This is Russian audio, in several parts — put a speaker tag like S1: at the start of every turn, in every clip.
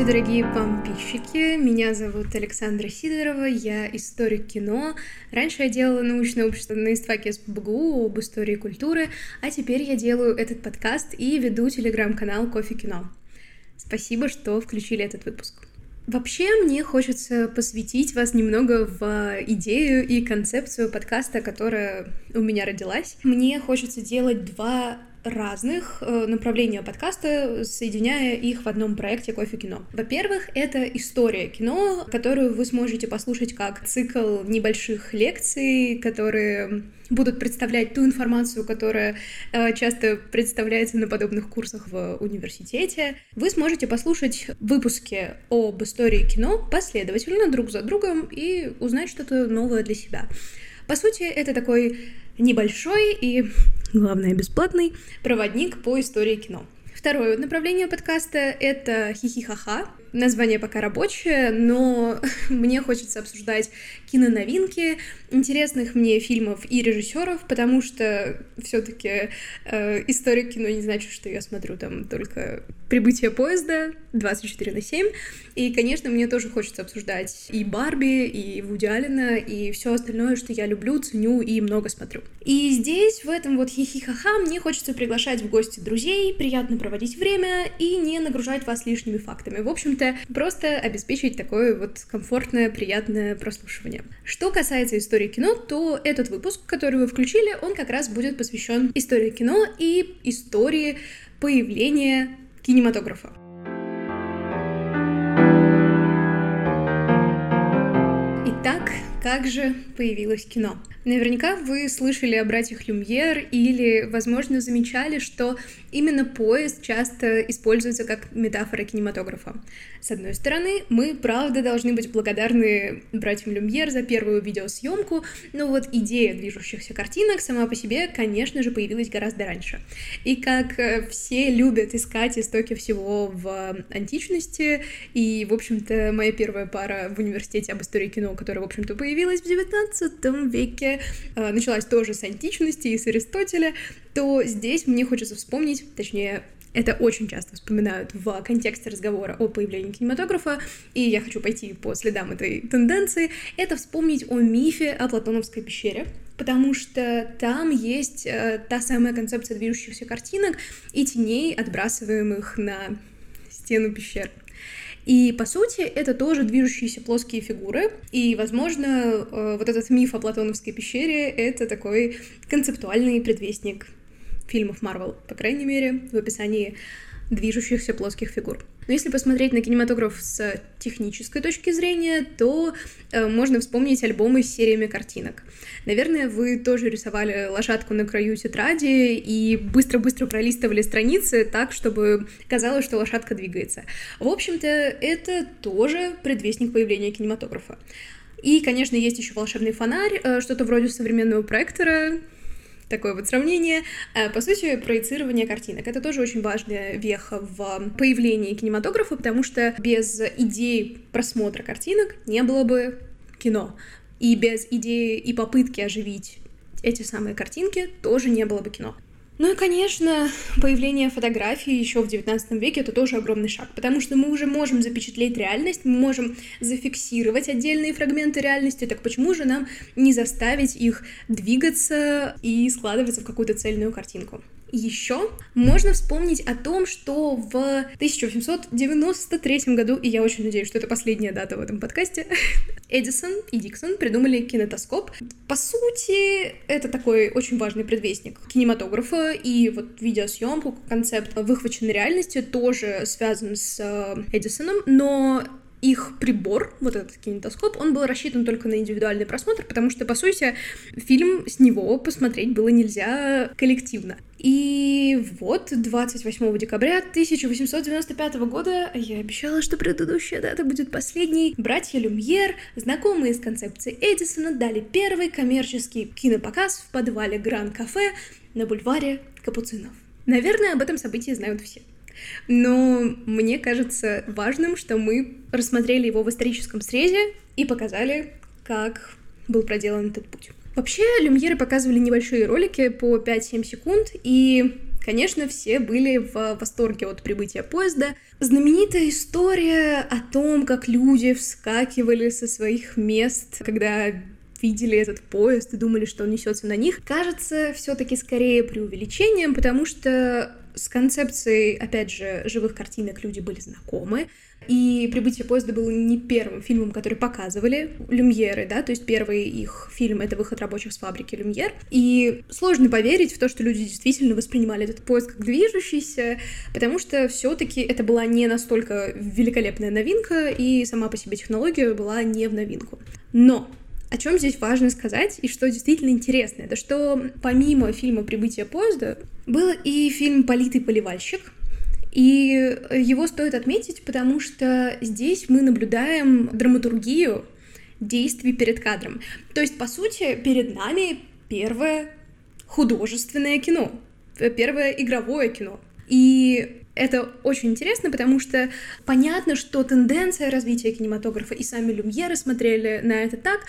S1: Здравствуйте, дорогие подписчики! Меня зовут Александра Сидорова, я историк кино. Раньше я делала научное общество на истфаке СПБГУ об истории культуры, а теперь я делаю этот подкаст и веду телеграм-канал Кофе Кино. Спасибо, что включили этот выпуск. Вообще, мне хочется посвятить вас немного в идею и концепцию подкаста, которая у меня родилась. Мне хочется делать два разных э, направления подкаста, соединяя их в одном проекте «Кофе кино». Во-первых, это история кино, которую вы сможете послушать как цикл небольших лекций, которые будут представлять ту информацию, которая э, часто представляется на подобных курсах в университете. Вы сможете послушать выпуски об истории кино последовательно друг за другом и узнать что-то новое для себя. По сути, это такой небольшой и, главное, бесплатный проводник по истории кино. Второе направление подкаста — это хихихаха. Название пока рабочее, но мне хочется обсуждать киноновинки, интересных мне фильмов и режиссеров, потому что все-таки э, история кино не значит, что я смотрю там только прибытие поезда 24 на 7. И, конечно, мне тоже хочется обсуждать и Барби, и Вуди Аллена, и все остальное, что я люблю, ценю и много смотрю. И здесь, в этом вот хихихаха, мне хочется приглашать в гости друзей, приятно проводить время и не нагружать вас лишними фактами. В общем-то, просто обеспечить такое вот комфортное, приятное прослушивание. Что касается истории кино, то этот выпуск, который вы включили, он как раз будет посвящен истории кино и истории появления кинематографа. Итак, как же появилось кино? Наверняка вы слышали о братьях Люмьер или, возможно, замечали, что именно поезд часто используется как метафора кинематографа. С одной стороны, мы, правда, должны быть благодарны братьям Люмьер за первую видеосъемку, но вот идея движущихся картинок сама по себе, конечно же, появилась гораздо раньше. И как э, все любят искать истоки всего в античности, и, в общем-то, моя первая пара в университете об истории кино, которая, в общем-то, появилась в 19 веке, э, началась тоже с античности и с Аристотеля, то здесь мне хочется вспомнить, точнее, это очень часто вспоминают в контексте разговора о появлении кинематографа, и я хочу пойти по следам этой тенденции, это вспомнить о мифе о Платоновской пещере, потому что там есть э, та самая концепция движущихся картинок и теней, отбрасываемых на стену пещер. И, по сути, это тоже движущиеся плоские фигуры. И, возможно, э, вот этот миф о Платоновской пещере — это такой концептуальный предвестник фильмов Марвел, по крайней мере, в описании движущихся плоских фигур. Но если посмотреть на кинематограф с технической точки зрения, то э, можно вспомнить альбомы с сериями картинок. Наверное, вы тоже рисовали лошадку на краю тетради и быстро-быстро пролистывали страницы так, чтобы казалось, что лошадка двигается. В общем-то, это тоже предвестник появления кинематографа. И, конечно, есть еще волшебный фонарь, э, что-то вроде современного проектора, такое вот сравнение. Э, по сути, проецирование картинок. Это тоже очень важная веха в появлении кинематографа, потому что без идеи просмотра картинок не было бы кино. И без идеи и попытки оживить эти самые картинки тоже не было бы кино. Ну и, конечно, появление фотографии еще в XIX веке это тоже огромный шаг, потому что мы уже можем запечатлеть реальность, мы можем зафиксировать отдельные фрагменты реальности, так почему же нам не заставить их двигаться и складываться в какую-то цельную картинку? Еще можно вспомнить о том, что в 1893 году, и я очень надеюсь, что это последняя дата в этом подкасте, Эдисон и Диксон придумали кинетоскоп. По сути, это такой очень важный предвестник кинематографа, и вот видеосъемку, концепт выхваченной реальности тоже связан с э, Эдисоном, но их прибор, вот этот кинетоскоп, он был рассчитан только на индивидуальный просмотр, потому что, по сути, фильм с него посмотреть было нельзя коллективно. И вот 28 декабря 1895 года я обещала, что предыдущая дата будет последней. Братья Люмьер, знакомые с концепцией Эдисона, дали первый коммерческий кинопоказ в подвале Гран-кафе на бульваре Капуцинов. Наверное, об этом событии знают все. Но мне кажется важным, что мы рассмотрели его в историческом срезе и показали, как был проделан этот путь. Вообще, люмьеры показывали небольшие ролики по 5-7 секунд, и Конечно, все были в восторге от прибытия поезда. Знаменитая история о том, как люди вскакивали со своих мест, когда видели этот поезд и думали, что он несется на них, кажется все-таки скорее преувеличением, потому что с концепцией, опять же, живых картинок люди были знакомы, и «Прибытие поезда» было не первым фильмом, который показывали Люмьеры, да, то есть первый их фильм — это «Выход рабочих с фабрики Люмьер». И сложно поверить в то, что люди действительно воспринимали этот поезд как движущийся, потому что все таки это была не настолько великолепная новинка, и сама по себе технология была не в новинку. Но о чем здесь важно сказать и что действительно интересно, это что помимо фильма «Прибытие поезда» был и фильм «Политый поливальщик», и его стоит отметить, потому что здесь мы наблюдаем драматургию действий перед кадром. То есть, по сути, перед нами первое художественное кино, первое игровое кино. И это очень интересно, потому что понятно, что тенденция развития кинематографа, и сами Люмьеры смотрели на это так,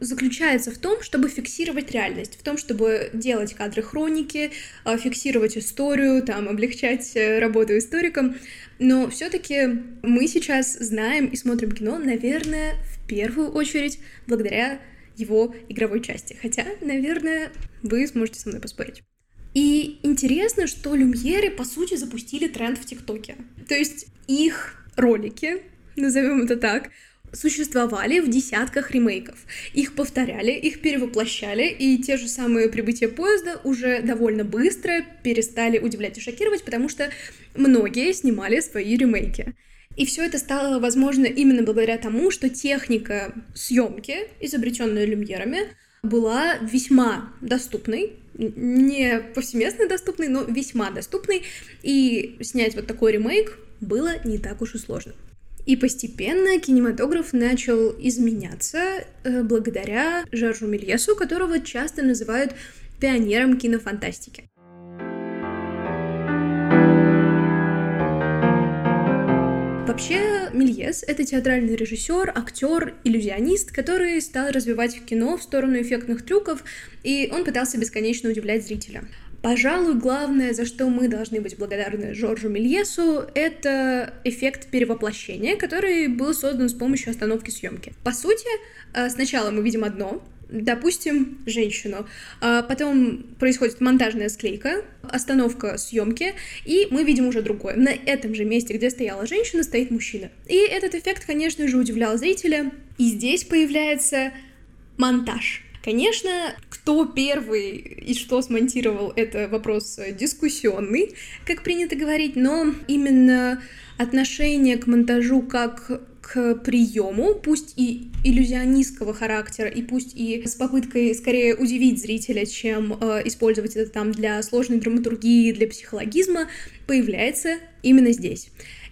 S1: заключается в том, чтобы фиксировать реальность, в том, чтобы делать кадры хроники, а, фиксировать историю, там, облегчать э, работу историкам. Но все-таки мы сейчас знаем и смотрим кино, наверное, в первую очередь благодаря его игровой части. Хотя, наверное, вы сможете со мной поспорить. И интересно, что Люмьеры, по сути, запустили тренд в ТикТоке. То есть их ролики, назовем это так, существовали в десятках ремейков. Их повторяли, их перевоплощали, и те же самые прибытия поезда уже довольно быстро перестали удивлять и шокировать, потому что многие снимали свои ремейки. И все это стало возможно именно благодаря тому, что техника съемки, изобретенная люмьерами, была весьма доступной, не повсеместно доступной, но весьма доступной, и снять вот такой ремейк было не так уж и сложно. И постепенно кинематограф начал изменяться э, благодаря Жоржу Мельесу, которого часто называют пионером кинофантастики. Вообще, Мельес — это театральный режиссер, актер, иллюзионист, который стал развивать кино в сторону эффектных трюков, и он пытался бесконечно удивлять зрителя. Пожалуй, главное, за что мы должны быть благодарны Жоржу Мельесу, это эффект перевоплощения, который был создан с помощью остановки съемки. По сути, э, сначала мы видим одно, допустим, женщину. А потом происходит монтажная склейка, остановка съемки, и мы видим уже другое. На этом же месте, где стояла женщина, стоит мужчина. И этот эффект, конечно же, удивлял зрителя. И здесь появляется монтаж. Конечно, кто первый и что смонтировал, это вопрос дискуссионный, как принято говорить, но именно отношение к монтажу как к приему, пусть и иллюзионистского характера, и пусть и с попыткой скорее удивить зрителя, чем э, использовать это там для сложной драматургии, для психологизма, появляется именно здесь.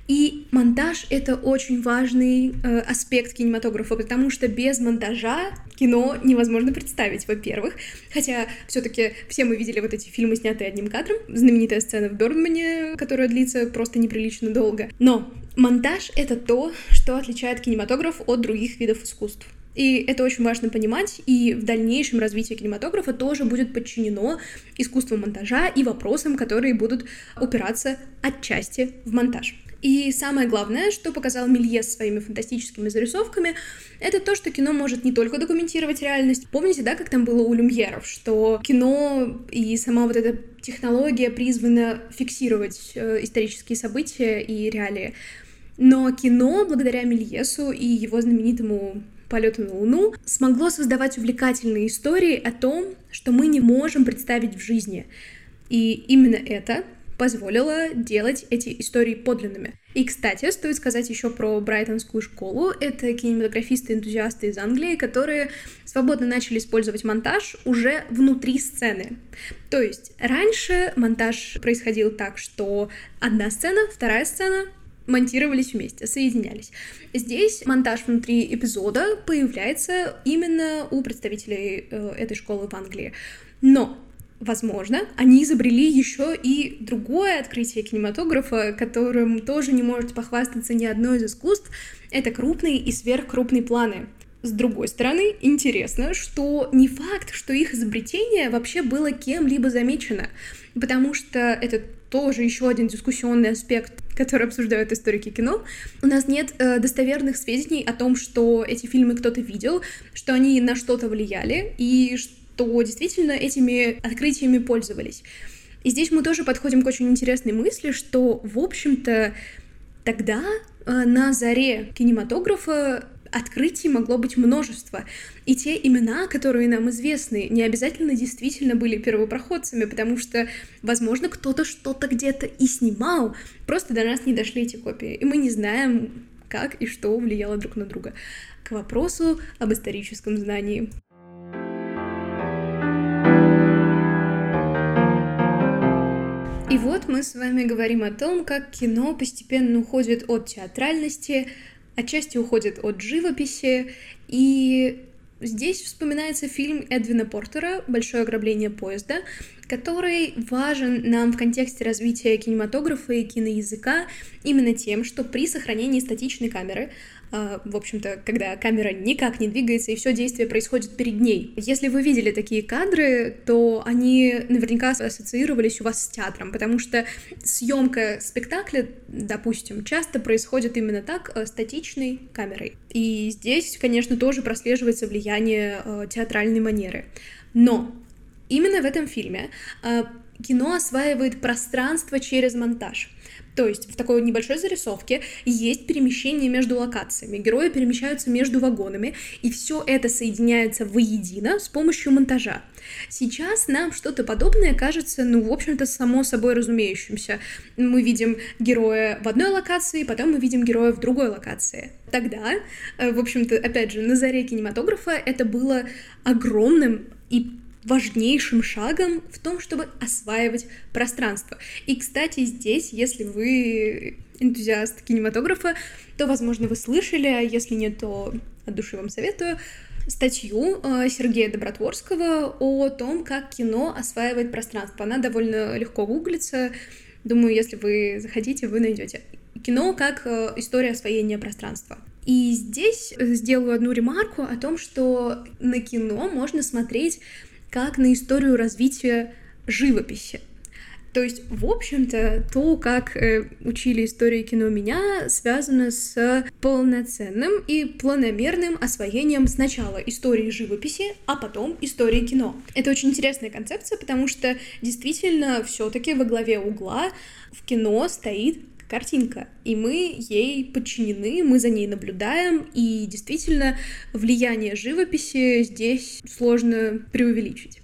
S1: И монтаж — это очень важный э, аспект кинематографа, потому что без монтажа кино невозможно представить, во-первых. Хотя все таки все мы видели вот эти фильмы, снятые одним кадром. Знаменитая сцена в Бёрдмане, которая длится просто неприлично долго. Но монтаж — это то, что отличает кинематограф от других видов искусств. И это очень важно понимать, и в дальнейшем развитии кинематографа тоже будет подчинено искусству монтажа и вопросам, которые будут упираться отчасти в монтаж. И самое главное, что показал Мельес своими фантастическими зарисовками, это то, что кино может не только документировать реальность. Помните, да, как там было у Люмьеров, что кино и сама вот эта технология призвана фиксировать э, исторические события и реалии. Но кино, благодаря Мельесу и его знаменитому полету на Луну, смогло создавать увлекательные истории о том, что мы не можем представить в жизни. И именно это позволило делать эти истории подлинными. И, кстати, стоит сказать еще про Брайтонскую школу. Это кинематографисты-энтузиасты из Англии, которые свободно начали использовать монтаж уже внутри сцены. То есть раньше монтаж происходил так, что одна сцена, вторая сцена монтировались вместе, соединялись. Здесь монтаж внутри эпизода появляется именно у представителей э, этой школы в Англии. Но Возможно, они изобрели еще и другое открытие кинематографа, которым тоже не может похвастаться ни одно из искусств. Это крупные и сверхкрупные планы. с другой стороны, интересно, что не факт, что их изобретение вообще было кем-либо замечено, потому что это тоже еще один дискуссионный аспект, который обсуждают историки кино. У нас нет э, достоверных сведений о том, что эти фильмы кто-то видел, что они на что-то влияли и что действительно этими открытиями пользовались. И здесь мы тоже подходим к очень интересной мысли, что, в общем-то, тогда э, на заре кинематографа открытий могло быть множество. И те имена, которые нам известны, не обязательно действительно были первопроходцами, потому что, возможно, кто-то что-то где-то и снимал, просто до нас не дошли эти копии, и мы не знаем, как и что влияло друг на друга. К вопросу об историческом знании. И вот мы с вами говорим о том, как кино постепенно уходит от театральности отчасти уходит от живописи, и здесь вспоминается фильм Эдвина Портера «Большое ограбление поезда», который важен нам в контексте развития кинематографа и киноязыка именно тем, что при сохранении статичной камеры в общем-то, когда камера никак не двигается, и все действие происходит перед ней. Если вы видели такие кадры, то они наверняка ассоциировались у вас с театром, потому что съемка спектакля, допустим, часто происходит именно так, э, статичной камерой. И здесь, конечно, тоже прослеживается влияние э, театральной манеры. Но именно в этом фильме э, кино осваивает пространство через монтаж. То есть в такой небольшой зарисовке есть перемещение между локациями. Герои перемещаются между вагонами, и все это соединяется воедино с помощью монтажа. Сейчас нам что-то подобное кажется, ну, в общем-то, само собой разумеющимся. Мы видим героя в одной локации, потом мы видим героя в другой локации. Тогда, э, в общем-то, опять же, на заре кинематографа это было огромным и важнейшим шагом в том, чтобы осваивать пространство. И, кстати, здесь, если вы энтузиаст кинематографа, то, возможно, вы слышали, а если нет, то от души вам советую, статью э, Сергея Добротворского о том, как кино осваивает пространство. Она довольно легко гуглится. Думаю, если вы захотите, вы найдете. Кино как э, история освоения пространства. И здесь сделаю одну ремарку о том, что на кино можно смотреть как на историю развития живописи. То есть, в общем-то, то, как э, учили истории кино меня, связано с полноценным и планомерным освоением сначала истории живописи, а потом истории кино. Это очень интересная концепция, потому что действительно все-таки во главе угла в кино стоит картинка, и мы ей подчинены, мы за ней наблюдаем, и действительно влияние живописи здесь сложно преувеличить.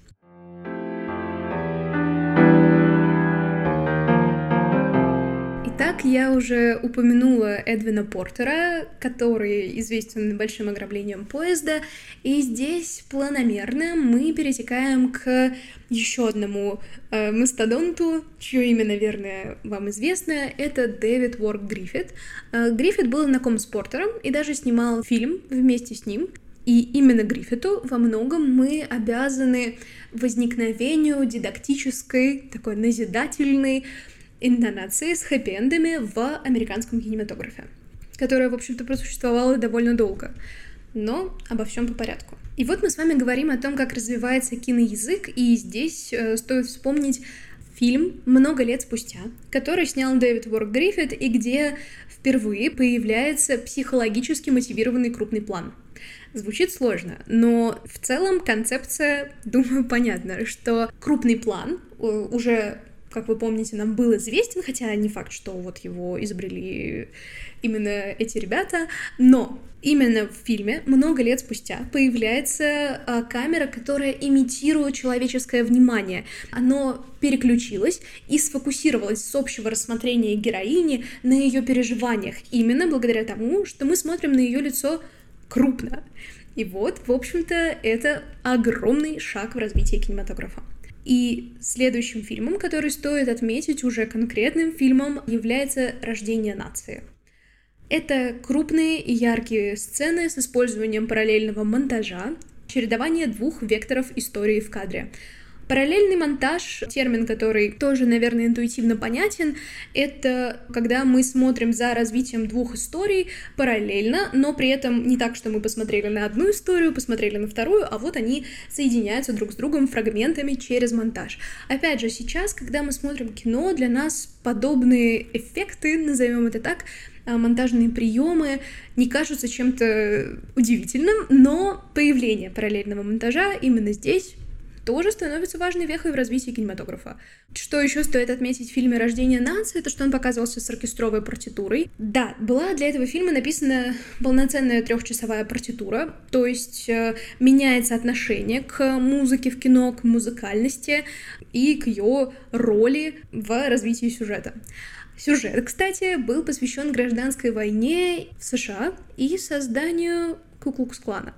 S1: Я уже упомянула Эдвина Портера, который известен большим ограблением поезда, и здесь планомерно мы перетекаем к еще одному э, мастодонту, чье имя, наверное, вам известно, это Дэвид Уорк Гриффит. Э, Гриффит был знаком с Портером и даже снимал фильм вместе с ним. И именно Гриффиту во многом мы обязаны возникновению дидактической, такой назидательной интонации с хэппи-эндами в американском кинематографе, которая, в общем-то, просуществовала довольно долго. Но обо всем по порядку. И вот мы с вами говорим о том, как развивается киноязык, и здесь э, стоит вспомнить фильм много лет спустя, который снял Дэвид Уорк Гриффит, и где впервые появляется психологически мотивированный крупный план. Звучит сложно, но в целом концепция, думаю, понятна, что крупный план э, уже как вы помните, нам был известен, хотя не факт, что вот его изобрели именно эти ребята, но именно в фильме много лет спустя появляется а, камера, которая имитирует человеческое внимание. Оно переключилось и сфокусировалось с общего рассмотрения героини на ее переживаниях, именно благодаря тому, что мы смотрим на ее лицо крупно. И вот, в общем-то, это огромный шаг в развитии кинематографа. И следующим фильмом, который стоит отметить уже конкретным фильмом, является «Рождение нации». Это крупные и яркие сцены с использованием параллельного монтажа, чередование двух векторов истории в кадре. Параллельный монтаж, термин, который тоже, наверное, интуитивно понятен, это когда мы смотрим за развитием двух историй параллельно, но при этом не так, что мы посмотрели на одну историю, посмотрели на вторую, а вот они соединяются друг с другом фрагментами через монтаж. Опять же, сейчас, когда мы смотрим кино, для нас подобные эффекты, назовем это так, а, монтажные приемы не кажутся чем-то удивительным, но появление параллельного монтажа именно здесь тоже становится важной вехой в развитии кинематографа. Что еще стоит отметить в фильме «Рождение нации», это что он показывался с оркестровой партитурой. Да, была для этого фильма написана полноценная трехчасовая партитура, то есть э, меняется отношение к музыке в кино, к музыкальности и к ее роли в развитии сюжета. Сюжет, кстати, был посвящен гражданской войне в США и созданию Куклукс-клана.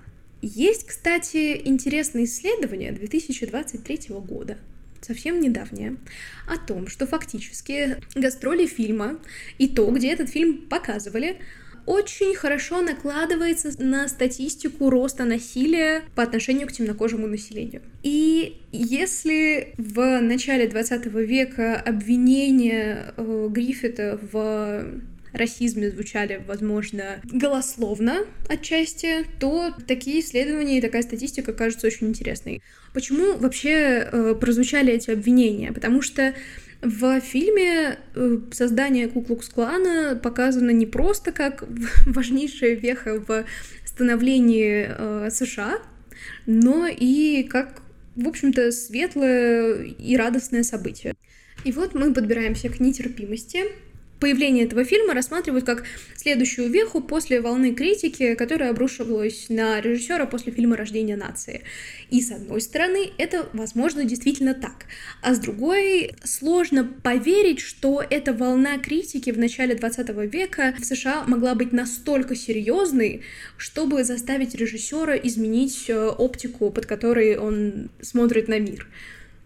S1: Есть, кстати, интересное исследование 2023 года, совсем недавнее, о том, что фактически гастроли фильма и то, где этот фильм показывали, очень хорошо накладывается на статистику роста насилия по отношению к темнокожему населению. И если в начале 20 века обвинения э, Гриффита в расизме звучали, возможно, голословно отчасти, то такие исследования и такая статистика кажутся очень интересной. Почему вообще э, прозвучали эти обвинения? Потому что в фильме э, создание Куклукс-клана показано не просто как важнейшая веха в становлении э, США, но и как, в общем-то, светлое и радостное событие. И вот мы подбираемся к нетерпимости, появление этого фильма рассматривают как следующую веху после волны критики, которая обрушивалась на режиссера после фильма «Рождение нации». И с одной стороны, это, возможно, действительно так. А с другой, сложно поверить, что эта волна критики в начале 20 века в США могла быть настолько серьезной, чтобы заставить режиссера изменить э, оптику, под которой он смотрит на мир.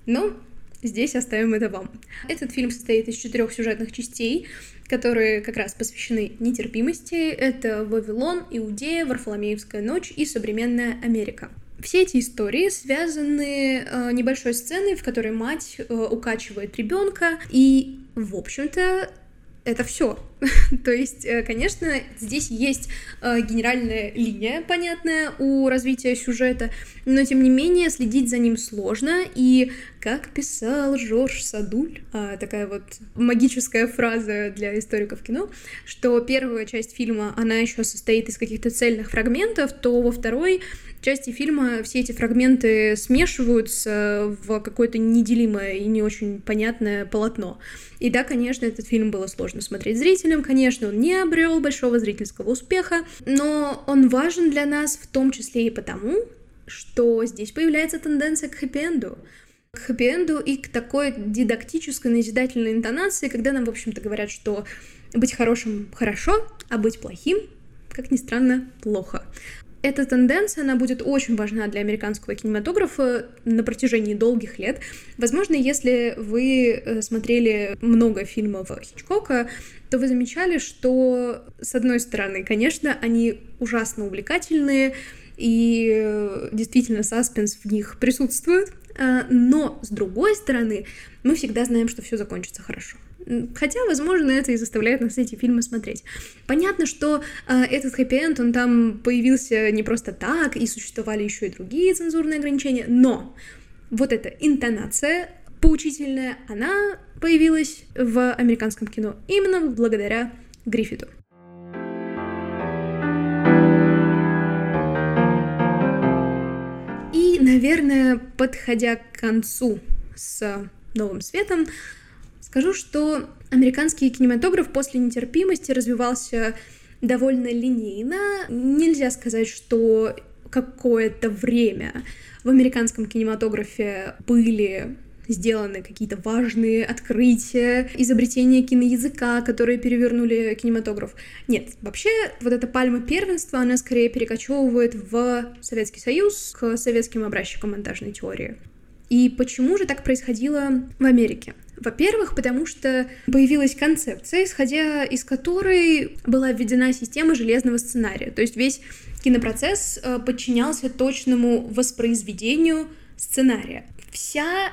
S1: Но Здесь оставим это вам. Этот фильм состоит из четырех сюжетных частей, которые как раз посвящены нетерпимости. Это Вавилон, Иудея, Варфоломеевская ночь и современная Америка. Все эти истории связаны э, небольшой сценой, в которой мать э, укачивает ребенка, и, в общем-то, это все. То есть, э, конечно, здесь есть э, генеральная линия, понятная у развития сюжета, но тем не менее следить за ним сложно, и как писал Жорж Садуль, а, такая вот магическая фраза для историков кино, что первая часть фильма, она еще состоит из каких-то цельных фрагментов, то во второй части фильма все эти фрагменты смешиваются в какое-то неделимое и не очень понятное полотно. И да, конечно, этот фильм было сложно смотреть зрителям, конечно, он не обрел большого зрительского успеха, но он важен для нас в том числе и потому, что здесь появляется тенденция к хэппи-энду к хэппи-энду и к такой дидактической, назидательной интонации, когда нам, в общем-то, говорят, что быть хорошим хорошо, а быть плохим, как ни странно, плохо. Эта тенденция, она будет очень важна для американского кинематографа на протяжении долгих лет. Возможно, если вы э, смотрели много фильмов Хичкока, то вы замечали, что, с одной стороны, конечно, они ужасно увлекательные, и э, действительно саспенс в них присутствует, а, но, с другой стороны, мы всегда знаем, что все закончится хорошо. Хотя, возможно, это и заставляет нас эти фильмы смотреть. Понятно, что э, этот хэппи-энд, он там появился не просто так, и существовали еще и другие цензурные ограничения, но вот эта интонация поучительная, она появилась в американском кино именно благодаря Гриффиту. И, наверное, подходя к концу с новым светом, Скажу, что американский кинематограф после нетерпимости развивался довольно линейно. Нельзя сказать, что какое-то время в американском кинематографе были сделаны какие-то важные открытия, изобретения киноязыка, которые перевернули кинематограф. Нет, вообще вот эта пальма первенства, она скорее перекочевывает в Советский Союз к советским образчикам монтажной теории. И почему же так происходило в Америке? Во-первых, потому что появилась концепция, исходя из которой была введена система железного сценария. То есть весь кинопроцесс э, подчинялся точному воспроизведению сценария. Вся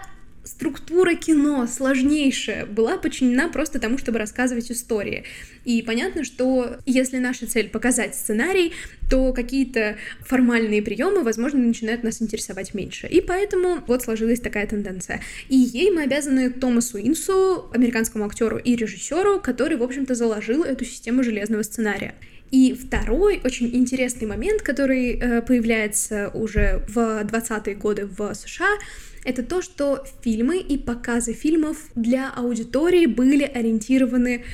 S1: структура кино сложнейшая была подчинена просто тому, чтобы рассказывать истории. И понятно, что если наша цель показать сценарий, то какие-то формальные приемы, возможно, начинают нас интересовать меньше. И поэтому вот сложилась такая тенденция. И ей мы обязаны Томасу Инсу, американскому актеру и режиссеру, который, в общем-то, заложил эту систему железного сценария. И второй очень интересный момент, который э, появляется уже в 20-е годы в США, это то, что фильмы и показы фильмов для аудитории были ориентированы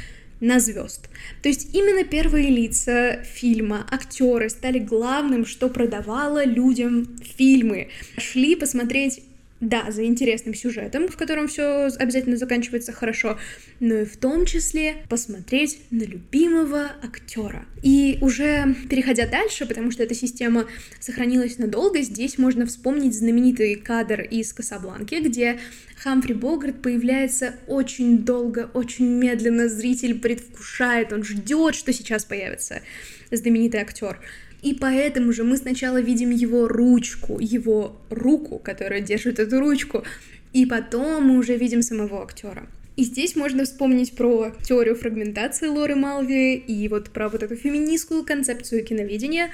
S1: на звезд. То есть именно первые лица фильма, актеры стали главным, что продавало людям фильмы. Шли посмотреть да, за интересным сюжетом, в котором все обязательно заканчивается хорошо, но и в том числе посмотреть на любимого актера. И уже переходя дальше, потому что эта система сохранилась надолго, здесь можно вспомнить знаменитый кадр из Касабланки, где Хамфри Богарт появляется очень долго, очень медленно, зритель предвкушает, он ждет, что сейчас появится знаменитый актер. И поэтому же мы сначала видим его ручку, его руку, которая держит эту ручку, и потом мы уже видим самого актера. И здесь можно вспомнить про теорию фрагментации Лоры Малви и вот про вот эту феминистскую концепцию киноведения,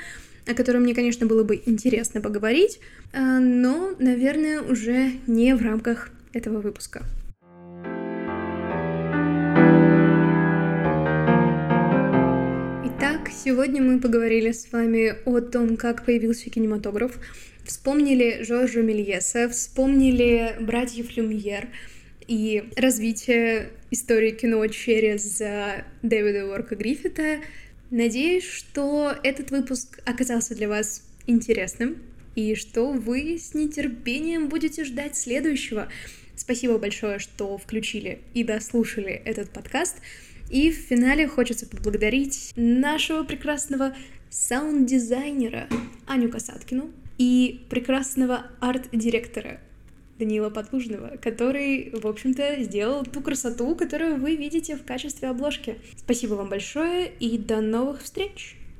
S1: о которой мне, конечно, было бы интересно поговорить, а, но, наверное, уже не в рамках этого выпуска. Сегодня мы поговорили с вами о том, как появился кинематограф, вспомнили Жоржа Мельеса, вспомнили братьев Люмьер и развитие истории кино через Дэвида Уорка Гриффита. Надеюсь, что этот выпуск оказался для вас интересным и что вы с нетерпением будете ждать следующего. Спасибо большое, что включили и дослушали этот подкаст. И в финале хочется поблагодарить нашего прекрасного саунд-дизайнера Аню Касаткину и прекрасного арт-директора Данила Подлужного, который, в общем-то, сделал ту красоту, которую вы видите в качестве обложки. Спасибо вам большое и до новых встреч!